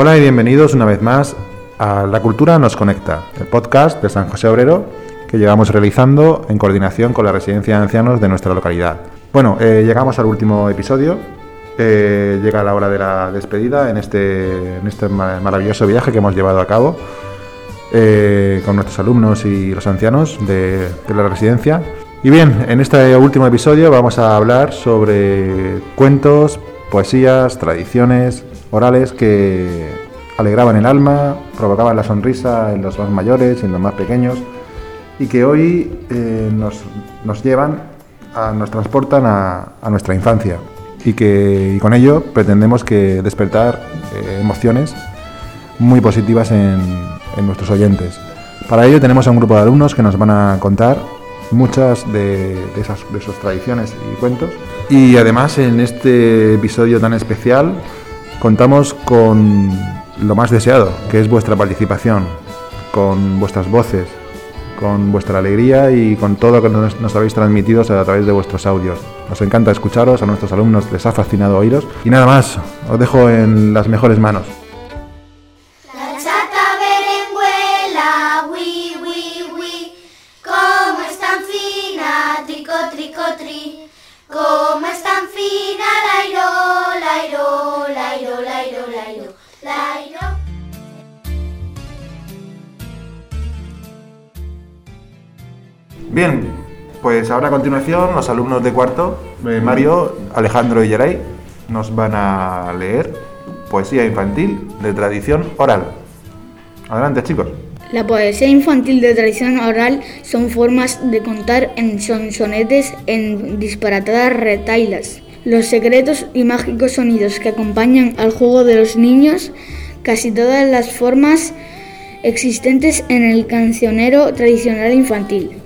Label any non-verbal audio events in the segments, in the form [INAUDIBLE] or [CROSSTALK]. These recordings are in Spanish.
Hola y bienvenidos una vez más a La Cultura nos conecta, el podcast de San José Obrero que llevamos realizando en coordinación con la residencia de ancianos de nuestra localidad. Bueno, eh, llegamos al último episodio, eh, llega la hora de la despedida en este, en este maravilloso viaje que hemos llevado a cabo eh, con nuestros alumnos y los ancianos de, de la residencia. Y bien, en este último episodio vamos a hablar sobre cuentos, poesías, tradiciones orales que alegraban el alma, provocaban la sonrisa en los más mayores y en los más pequeños y que hoy eh, nos, nos, llevan, nos transportan a, nuestra infancia y que con ello pretendemos que despertar eh, emociones muy positivas en, en, nuestros oyentes. Para ello tenemos a un grupo de alumnos que nos van a contar muchas de, de, esas, de sus tradiciones y cuentos. Y además en este episodio tan especial contamos con lo más deseado, que es vuestra participación, con vuestras voces, con vuestra alegría y con todo lo que nos, habéis transmitido a través de vuestros audios. Nos encanta escucharos, a nuestros alumnos les ha fascinado oíros. Y nada más, os dejo en las mejores manos. Bien, pues ahora a continuación los alumnos de cuarto, eh, Mario, Alejandro y Yeray, nos van a leer poesía infantil de tradición oral. Adelante chicos. La poesía infantil de tradición oral son formas de contar en sonsonetes, en disparatadas retailas. Los secretos y mágicos sonidos que acompañan al juego de los niños, casi todas las formas existentes en el cancionero tradicional infantil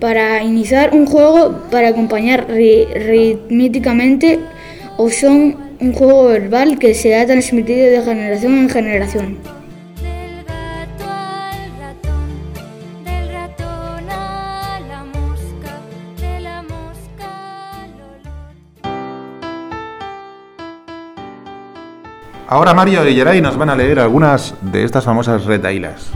para iniciar un juego para acompañar rítmicamente o son un juego verbal que se ha transmitido de generación en generación. Ahora Mario y Yeray nos van a leer algunas de estas famosas retailas.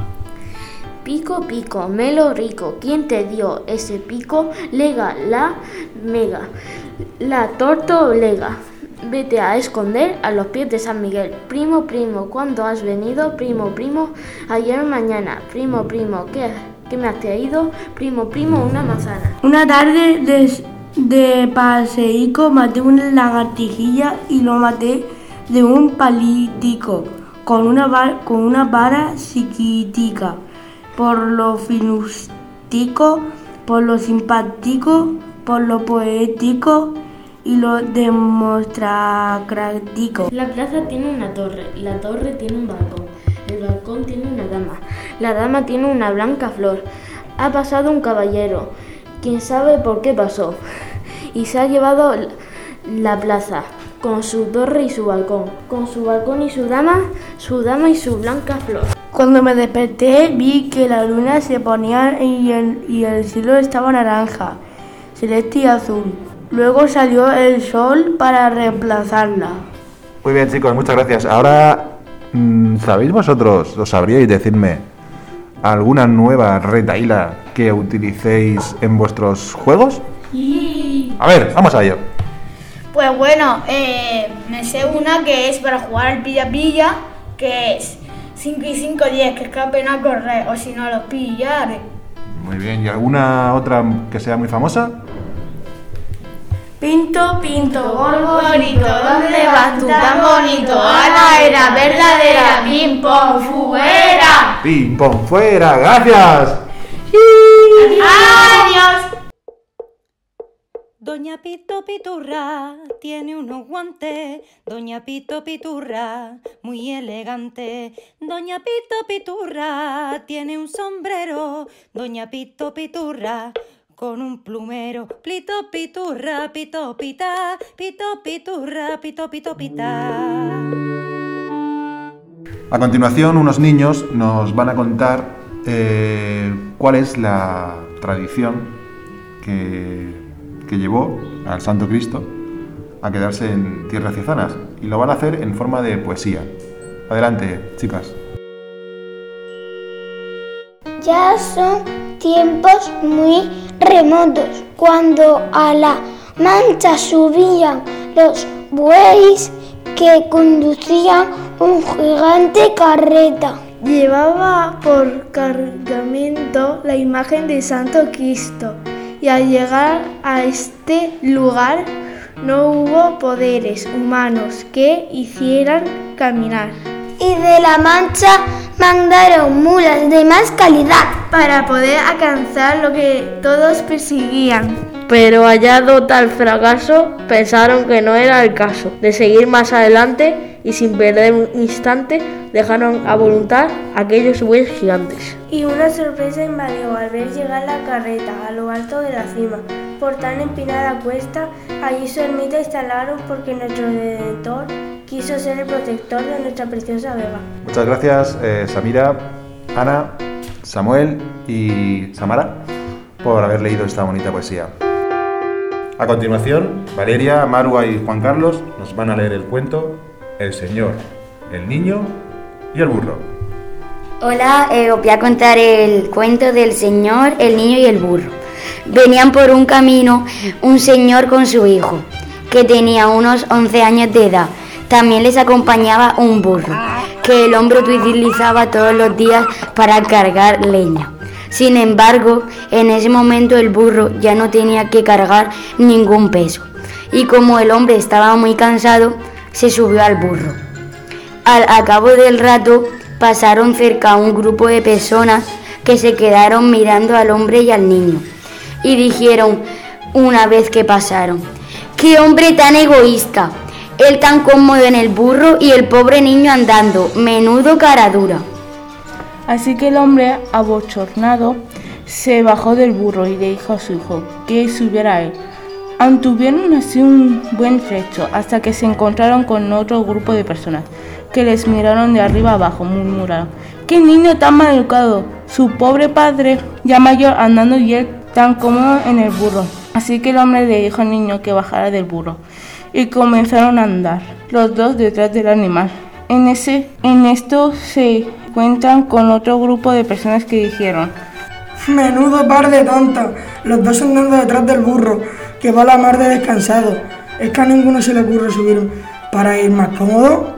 Pico, pico, melo rico, ¿quién te dio ese pico? Lega, la, mega, la torto, lega. Vete a esconder a los pies de San Miguel. Primo, primo, ¿cuándo has venido? Primo, primo, ayer mañana. Primo, primo, ¿qué, qué me has traído? Primo, primo, una manzana. Una tarde de, de paseico maté una lagartijilla y lo maté de un palitico con una, con una vara chiquitica por lo finustico, por lo simpático, por lo poético y lo democrático. La plaza tiene una torre, la torre tiene un balcón, el balcón tiene una dama, la dama tiene una blanca flor. Ha pasado un caballero, quién sabe por qué pasó, y se ha llevado la plaza con su torre y su balcón, con su balcón y su dama, su dama y su blanca flor. Cuando me desperté vi que la luna se ponía y el, y el cielo estaba naranja, celeste y azul. Luego salió el sol para reemplazarla. Muy bien chicos, muchas gracias. Ahora, ¿sabéis vosotros, os sabríais decirme alguna nueva retaíla que utilicéis en vuestros juegos? Sí. A ver, vamos a ello. Pues bueno, eh, me sé una que es para jugar al pilla-pilla, que es 5 y 5, 10, que escapen a correr, o si no los pillaré. Muy bien, ¿y alguna otra que sea muy famosa? Pinto, pinto, Gorgorito, ¿dónde vas tú tan bonito? Ana era verdadera, pom fuera. ¡Pim, pom, fuera! ¡Gracias! Adiós. Doña Pito Piturra tiene unos guantes, Doña Pito Piturra muy elegante. Doña Pito Piturra tiene un sombrero, Doña Pito Piturra con un plumero. Plito Piturra, pito pita, pito Piturra, pito pito. A continuación, unos niños nos van a contar eh, cuál es la tradición que que llevó al Santo Cristo a quedarse en tierras ciezanas y lo van a hacer en forma de poesía. Adelante, chicas. Ya son tiempos muy remotos cuando a la mancha subían los bueyes que conducían un gigante carreta. Llevaba por cargamento la imagen de Santo Cristo y al llegar a este lugar no hubo poderes humanos que hicieran caminar. Y de la mancha mandaron mulas de más calidad. para poder alcanzar lo que todos perseguían. Pero hallado tal fracaso, pensaron que no era el caso de seguir más adelante y sin perder un instante dejaron a voluntad aquellos bueyes gigantes. Y una sorpresa invadió al ver llegar la carreta a lo alto de la cima. Por tan empinada cuesta, allí su ermita instalaron porque nuestro Redentor quiso ser el protector de nuestra preciosa Vega. Muchas gracias, eh, Samira, Ana, Samuel y Samara, por haber leído esta bonita poesía. A continuación, Valeria, Marua y Juan Carlos nos van a leer el cuento El Señor, el Niño y el Burro. Hola, eh, os voy a contar el cuento del señor, el niño y el burro. Venían por un camino un señor con su hijo, que tenía unos 11 años de edad. También les acompañaba un burro, que el hombre utilizaba todos los días para cargar leña. Sin embargo, en ese momento el burro ya no tenía que cargar ningún peso. Y como el hombre estaba muy cansado, se subió al burro. Al cabo del rato pasaron cerca un grupo de personas que se quedaron mirando al hombre y al niño. Y dijeron, una vez que pasaron, ¡qué hombre tan egoísta! Él tan cómodo en el burro y el pobre niño andando, menudo cara dura. Así que el hombre, abochornado, se bajó del burro y le dijo a su hijo que subiera a él. Antuvieron así un buen trecho hasta que se encontraron con otro grupo de personas que les miraron de arriba abajo, murmuraron. ¡Qué niño tan mal educado! Su pobre padre, ya mayor, andando y él tan cómodo en el burro. Así que el hombre le dijo al niño que bajara del burro y comenzaron a andar, los dos detrás del animal. En, ese, en esto se encuentran con otro grupo de personas que dijeron, Menudo par de tontos, los dos andando detrás del burro, que va a la mar de descansado. Es que a ninguno se le ocurre subir para ir más cómodo.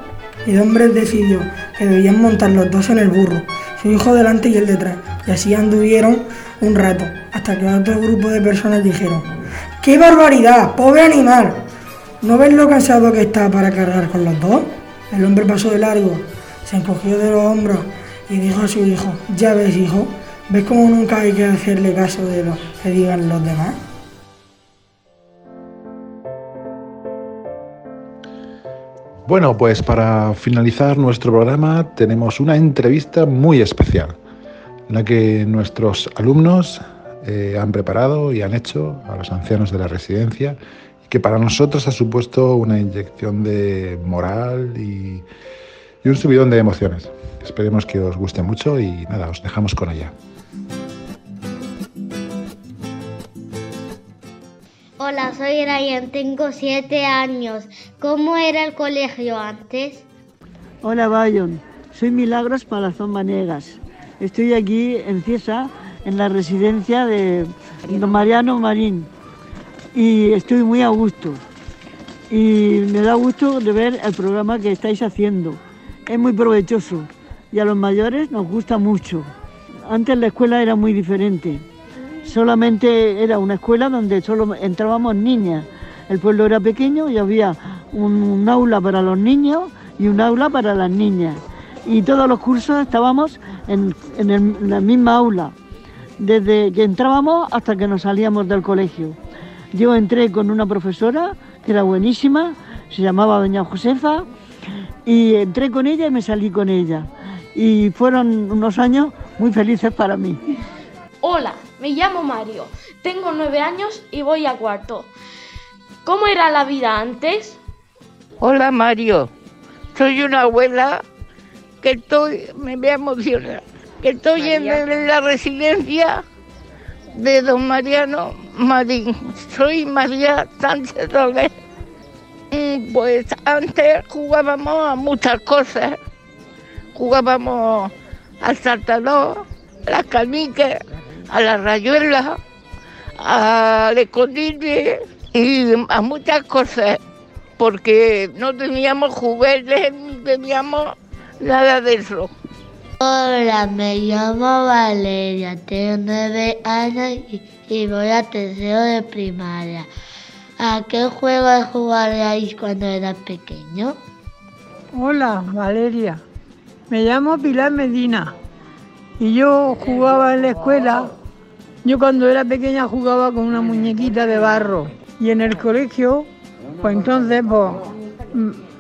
El hombre decidió que debían montar los dos en el burro, su hijo delante y él detrás. Y así anduvieron un rato, hasta que otro grupo de personas dijeron, ¡Qué barbaridad, pobre animal! ¿No ves lo cansado que está para cargar con los dos? El hombre pasó de largo, se encogió de los hombros y dijo a su hijo, ya ves hijo, ¿ves cómo nunca hay que hacerle caso de lo que digan los demás? Bueno, pues para finalizar nuestro programa tenemos una entrevista muy especial, la que nuestros alumnos eh, han preparado y han hecho a los ancianos de la residencia, que para nosotros ha supuesto una inyección de moral y, y un subidón de emociones. Esperemos que os guste mucho y nada, os dejamos con ella. Hola, soy Ryan, tengo siete años. ¿Cómo era el colegio antes? Hola, Bayon. Soy Milagros Palazón Vanegas. Estoy aquí en Ciesa, en la residencia de don Mariano Marín. Y estoy muy a gusto. Y me da gusto de ver el programa que estáis haciendo. Es muy provechoso y a los mayores nos gusta mucho. Antes la escuela era muy diferente. Solamente era una escuela donde solo entrábamos niñas. El pueblo era pequeño y había un, aula para los niños y un aula para las niñas. Y todos los cursos estábamos en, en la misma aula, desde que entrábamos hasta que nos salíamos del colegio. Yo entré con una profesora que era buenísima, se llamaba Doña Josefa, y entré con ella y me salí con ella. Y fueron unos años muy felices para mí. Hola, me llamo Mario, tengo nueve años y voy a cuarto. ¿Cómo era la vida antes? Hola Mario, soy una abuela que estoy, me voy a emocionar, que estoy en, en la residencia de don Mariano Marín. Soy María Sánchez Doguer. Mm, Pues antes jugábamos a muchas cosas jugábamos al saltador, a las canicas, a la rayuela, al escondite y a muchas cosas, porque no teníamos juguetes ni teníamos nada de eso. Hola, me llamo Valeria, tengo nueve años y, voy a tercero de primaria. ¿A qué juegos jugaríais cuando eras pequeño? Hola, Valeria. Me llamo Pilar Medina y yo jugaba en la escuela. Yo cuando era pequeña jugaba con una muñequita de barro y en el colegio, pues entonces pues,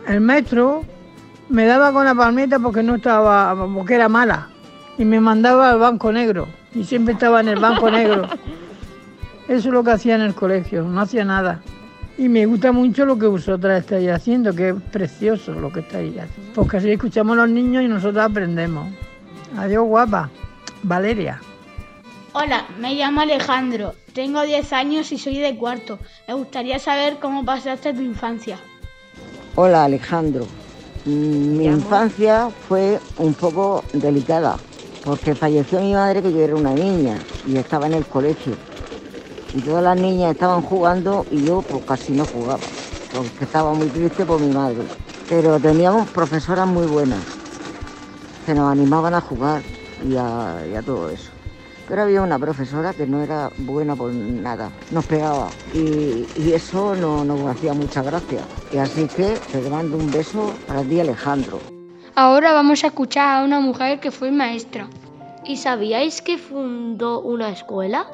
el maestro me daba con la palmeta porque no estaba, porque era mala y me mandaba al banco negro y siempre estaba en el banco negro. [LAUGHS] Eso es lo que hacía en el colegio, no hacía nada. Y me gusta mucho lo que vosotras estáis haciendo, que es precioso lo que estáis haciendo. Porque así escuchamos a los niños y nosotros aprendemos. Adiós, guapa. Valeria. Hola, me llamo Alejandro, tengo 10 años y soy de cuarto. Me gustaría saber cómo pasaste tu infancia. Hola Alejandro, mi infancia fue un poco delicada porque falleció mi madre que yo era una niña y estaba en el colegio y todas las niñas estaban jugando y yo pues casi no jugaba porque estaba muy triste por mi madre. Pero teníamos profesoras muy buenas que nos animaban a jugar y a, y a todo eso. Pero había una profesora que no era buena por nada, nos pegaba y, y eso no nos hacía mucha gracia. Y así que te mando un beso ti Alejandro. Ahora vamos a escuchar a una mujer que fue maestra. ¿Y sabíais que fundó una escuela?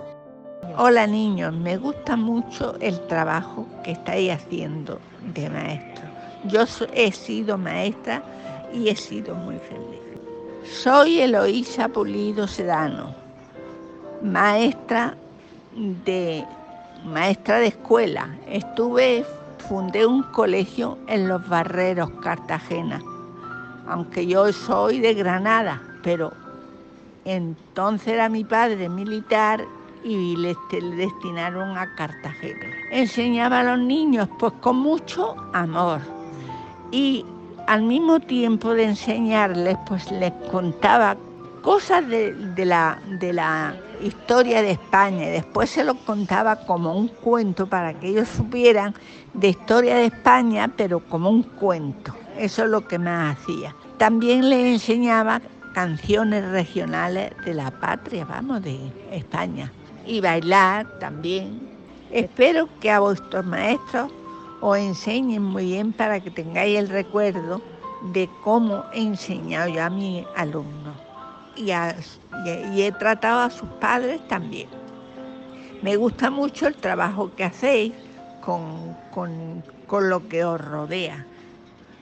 Hola niños, me gusta mucho el trabajo que estáis haciendo de maestro. Yo he sido maestra y he sido muy feliz. Soy Eloísa Pulido Sedano, maestra de maestra de escuela. Estuve, fundé un colegio en Los Barreros, Cartagena. Aunque yo soy de Granada, pero entonces era mi padre militar y le, este, le destinaron a Cartagena. Enseñaba a los niños pues con mucho amor y al mismo tiempo de enseñarles pues les contaba cosas de, de la, de la historia de España después se los contaba como un cuento para que ellos supieran de historia de España pero como un cuento. Eso es lo que más hacía. También les enseñaba canciones regionales de la patria, vamos, de España. Y bailar también. Espero que a vuestros maestros os enseñen muy bien para que tengáis el recuerdo de cómo he enseñado yo a mis alumnos. Y, a- y- y he tratado a sus padres también. Me gusta mucho el trabajo que hacéis con, con- con lo que os rodea.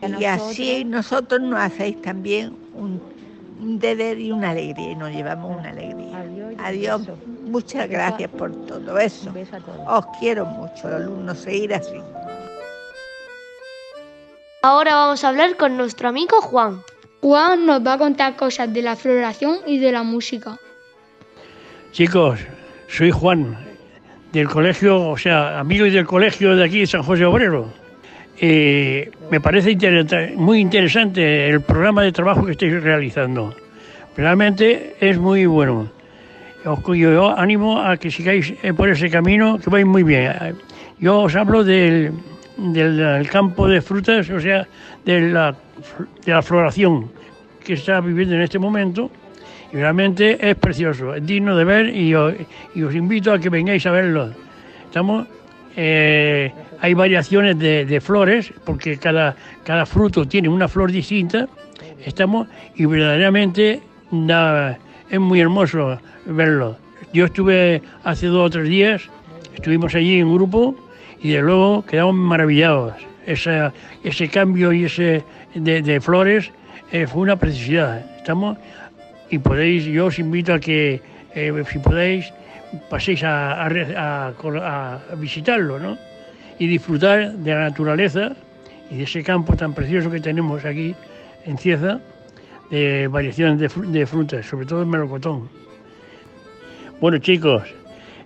Y así nosotros nos hacéis también un, un deber y una alegría, y nos llevamos una alegría. Adiós, muchas Beso gracias por todo eso. Os quiero mucho, alumnos, seguir así. Ahora vamos a hablar con nuestro amigo Juan. Juan nos va a contar cosas de la floración y de la música. Chicos, soy Juan, del colegio, o sea, amigo del colegio de aquí de San José Obrero. Eh, me parece muy interesante el programa de trabajo que estáis realizando. Realmente es muy bueno. Os, yo animo a que sigáis eh, por ese camino, que vais muy bien. Yo os hablo del, del- campo de frutas, o sea, de la, de la floración que está viviendo en este momento. Y realmente es precioso, es digno de ver y y os invito a que vengáis a verlo. Estamos, eh, hay variaciones de, flores, porque cada, cada fruto tiene una flor distinta. Estamos, y verdaderamente da- es muy hermoso verlo. Yo estuve hace dos o tres días, estuvimos allí en grupo y de luego quedamos maravillados. Esa- ese cambio y ese de, flores eh, fue una preciosidad. Estamos y podéis, yo os invito a que eh, si podéis paséis a, a a visitarlo, ¿no? Y disfrutar de la naturaleza y de ese campo tan precioso que tenemos aquí en Cieza, de variaciones de frutas, sobre todo el melocotón. Bueno chicos,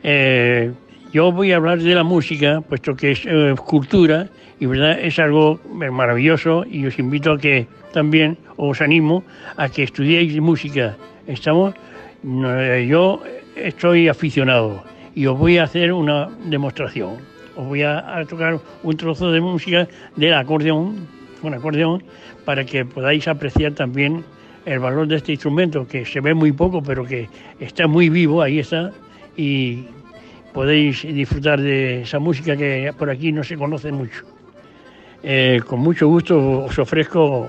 eh, Yo voy a hablar de la música, puesto que es eh, cultura y verdad es algo maravilloso y os invito a que también os animo a que estudiéis música. Estamos, eh, yo estoy aficionado y os voy a hacer una demostración. Os voy a, a tocar un trozo de música del acordeón, un acordeón, para que podáis apreciar también el valor de este instrumento, que se ve muy poco, pero que está muy vivo, ahí está, y podéis disfrutar de esa música que por aquí no se conoce mucho. Eh, con mucho gusto os ofrezco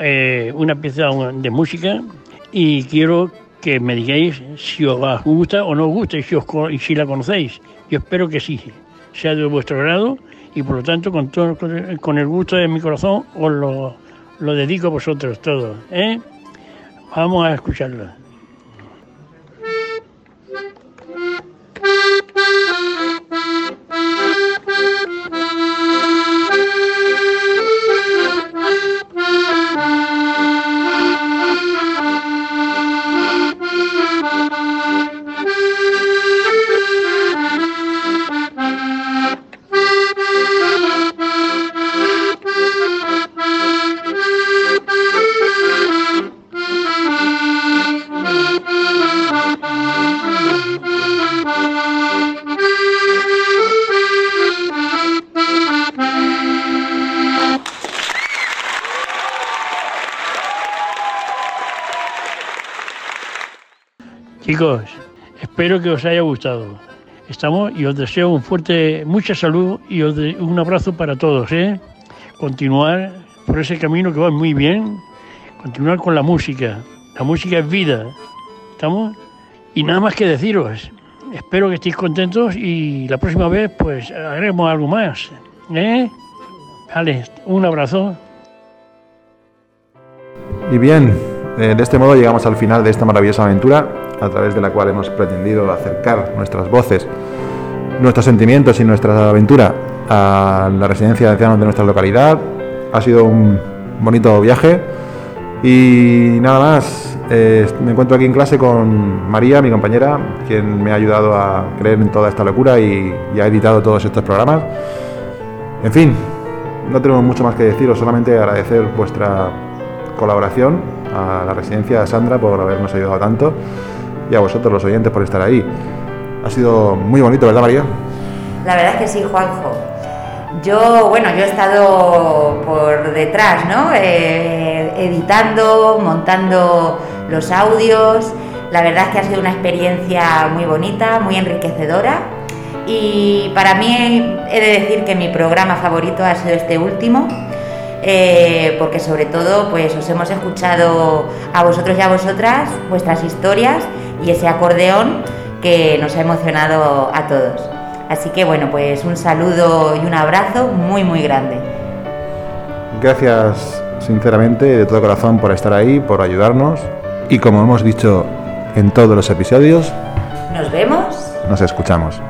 eh, una pieza de música y quiero que me digáis si os gusta o no os gusta y si, os, y si la conocéis. Yo espero que sí, sea de vuestro grado y por lo tanto con, todo, con el gusto de mi corazón os lo, lo dedico a vosotros todos. ¿eh? Vamos a escucharla. Chicos, espero que os haya gustado. Estamos y os deseo un fuerte, mucha salud y un abrazo para todos. ¿eh? Continuar por ese camino que va muy bien. Continuar con la música. La música es vida. ¿Estamos? Y nada más que deciros. Espero que estéis contentos y la próxima vez pues haremos algo más. ¿eh? Un abrazo. Y bien, eh, de este modo llegamos al final de esta maravillosa aventura, a través de la cual hemos pretendido acercar nuestras voces, nuestros sentimientos y nuestra aventura a la residencia de ancianos de nuestra localidad. Ha sido un bonito viaje y nada más. eh, me encuentro aquí en clase con María, mi compañera, quien me ha ayudado a creer en toda esta locura y, y ha editado todos estos programas. En fin, no tenemos mucho más que deciros, solamente agradecer vuestra colaboración a la residencia de Sandra por habernos ayudado tanto y a vosotros los oyentes por estar ahí. Ha sido muy bonito, ¿verdad María? La verdad es que sí, Juanjo. Yo, bueno, yo he estado por detrás, ¿no? Eh, editando, montando los audios. La verdad es que ha sido una experiencia muy bonita, muy enriquecedora. Y para mí he de decir que mi programa favorito ha sido este último, eh, porque sobre todo pues os hemos escuchado a vosotros y a vosotras vuestras historias y ese acordeón que nos ha emocionado a todos. Así que bueno, pues un saludo y un abrazo muy muy grande. Gracias sinceramente de todo corazón por estar ahí, por ayudarnos y como hemos dicho en todos los episodios, Nos vemos nos escuchamos.